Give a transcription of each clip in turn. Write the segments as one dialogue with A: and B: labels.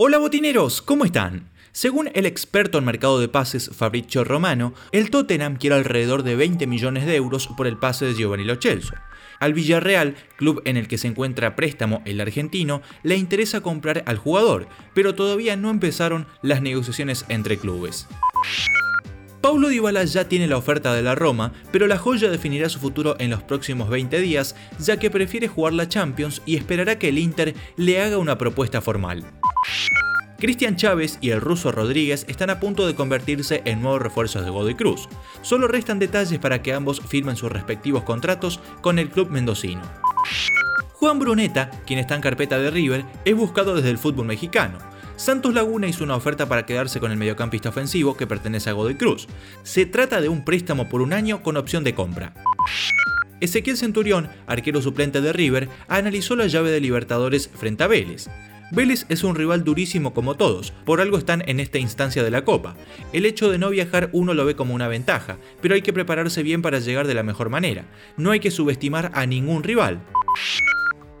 A: Hola botineros, ¿cómo están? Según el experto en mercado de pases Fabrizio Romano, el Tottenham quiere alrededor de 20 millones de euros por el pase de Giovanni Lo Celso. Al Villarreal, club en el que se encuentra préstamo el argentino, le interesa comprar al jugador, pero todavía no empezaron las negociaciones entre clubes. Paulo Dybala ya tiene la oferta de la Roma, pero la joya definirá su futuro en los próximos 20 días, ya que prefiere jugar la Champions y esperará que el Inter le haga una propuesta formal. Cristian Chávez y el ruso Rodríguez están a punto de convertirse en nuevos refuerzos de Godoy Cruz. Solo restan detalles para que ambos firmen sus respectivos contratos con el club mendocino. Juan Bruneta, quien está en carpeta de River, es buscado desde el fútbol mexicano. Santos Laguna hizo una oferta para quedarse con el mediocampista ofensivo que pertenece a Godoy Cruz. Se trata de un préstamo por un año con opción de compra. Ezequiel Centurión, arquero suplente de River, analizó la llave de Libertadores frente a Vélez. Vélez es un rival durísimo como todos, por algo están en esta instancia de la Copa. El hecho de no viajar uno lo ve como una ventaja, pero hay que prepararse bien para llegar de la mejor manera. No hay que subestimar a ningún rival.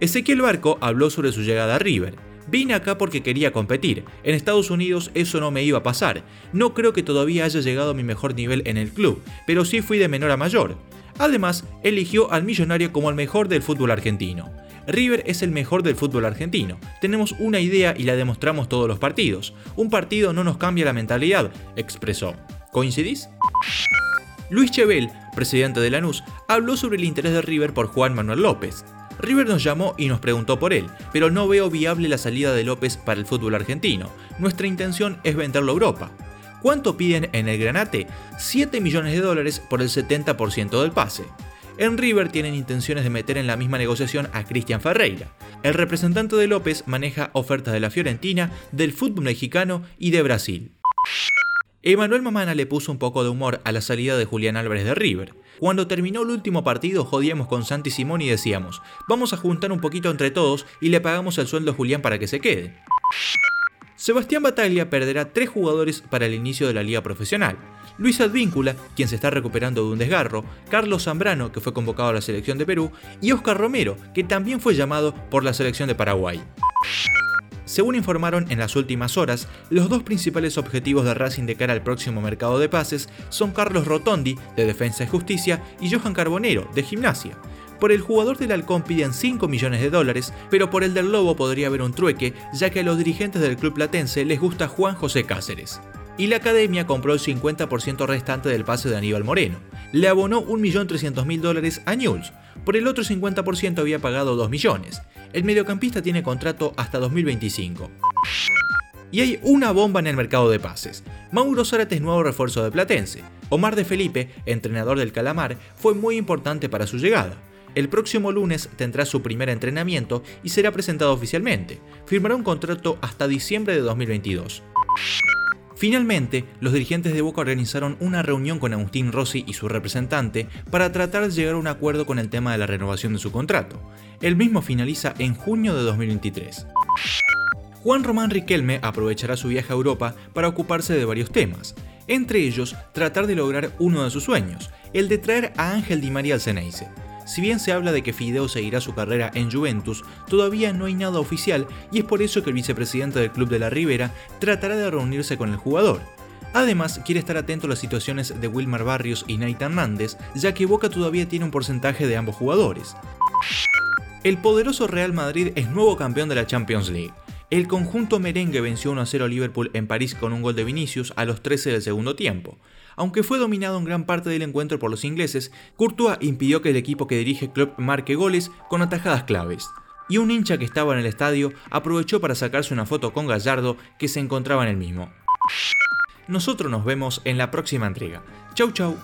A: Ezequiel Barco habló sobre su llegada a River. Vine acá porque quería competir. En Estados Unidos eso no me iba a pasar. No creo que todavía haya llegado a mi mejor nivel en el club, pero sí fui de menor a mayor. Además, eligió al millonario como el mejor del fútbol argentino. River es el mejor del fútbol argentino. Tenemos una idea y la demostramos todos los partidos. Un partido no nos cambia la mentalidad, expresó. ¿Coincidís? Luis Chevel, presidente de Lanús, habló sobre el interés de River por Juan Manuel López. River nos llamó y nos preguntó por él, pero no veo viable la salida de López para el fútbol argentino. Nuestra intención es venderlo a Europa. ¿Cuánto piden en el Granate? 7 millones de dólares por el 70% del pase. En River tienen intenciones de meter en la misma negociación a Cristian Ferreira. El representante de López maneja ofertas de la Fiorentina, del fútbol mexicano y de Brasil. Emanuel Mamana le puso un poco de humor a la salida de Julián Álvarez de River. Cuando terminó el último partido jodíamos con Santi Simón y decíamos, vamos a juntar un poquito entre todos y le pagamos el sueldo a Julián para que se quede. Sebastián Bataglia perderá tres jugadores para el inicio de la liga profesional. Luis Advíncula, quien se está recuperando de un desgarro, Carlos Zambrano, que fue convocado a la selección de Perú, y Oscar Romero, que también fue llamado por la selección de Paraguay. Según informaron en las últimas horas, los dos principales objetivos de Racing de cara al próximo mercado de pases son Carlos Rotondi, de Defensa y Justicia, y Johan Carbonero, de Gimnasia. Por el jugador del Halcón piden 5 millones de dólares, pero por el del Lobo podría haber un trueque, ya que a los dirigentes del club platense les gusta Juan José Cáceres. Y la academia compró el 50% restante del pase de Aníbal Moreno. Le abonó 1.300.000 dólares a Newell's. Por el otro 50% había pagado 2 millones. El mediocampista tiene contrato hasta 2025. Y hay una bomba en el mercado de pases. Mauro Zárate es nuevo refuerzo de Platense. Omar de Felipe, entrenador del Calamar, fue muy importante para su llegada. El próximo lunes tendrá su primer entrenamiento y será presentado oficialmente. Firmará un contrato hasta diciembre de 2022. Finalmente, los dirigentes de Boca organizaron una reunión con Agustín Rossi y su representante para tratar de llegar a un acuerdo con el tema de la renovación de su contrato. El mismo finaliza en junio de 2023. Juan Román Riquelme aprovechará su viaje a Europa para ocuparse de varios temas, entre ellos tratar de lograr uno de sus sueños, el de traer a Ángel Di María al Ceneice. Si bien se habla de que Fideo seguirá su carrera en Juventus, todavía no hay nada oficial y es por eso que el vicepresidente del club de la Ribera tratará de reunirse con el jugador. Además, quiere estar atento a las situaciones de Wilmar Barrios y Nathan Hernández, ya que Boca todavía tiene un porcentaje de ambos jugadores. El poderoso Real Madrid es nuevo campeón de la Champions League. El conjunto merengue venció 1-0 a Liverpool en París con un gol de Vinicius a los 13 del segundo tiempo. Aunque fue dominado en gran parte del encuentro por los ingleses, Courtois impidió que el equipo que dirige Klopp marque goles con atajadas claves. Y un hincha que estaba en el estadio aprovechó para sacarse una foto con Gallardo que se encontraba en el mismo. Nosotros nos vemos en la próxima entrega. Chau chau.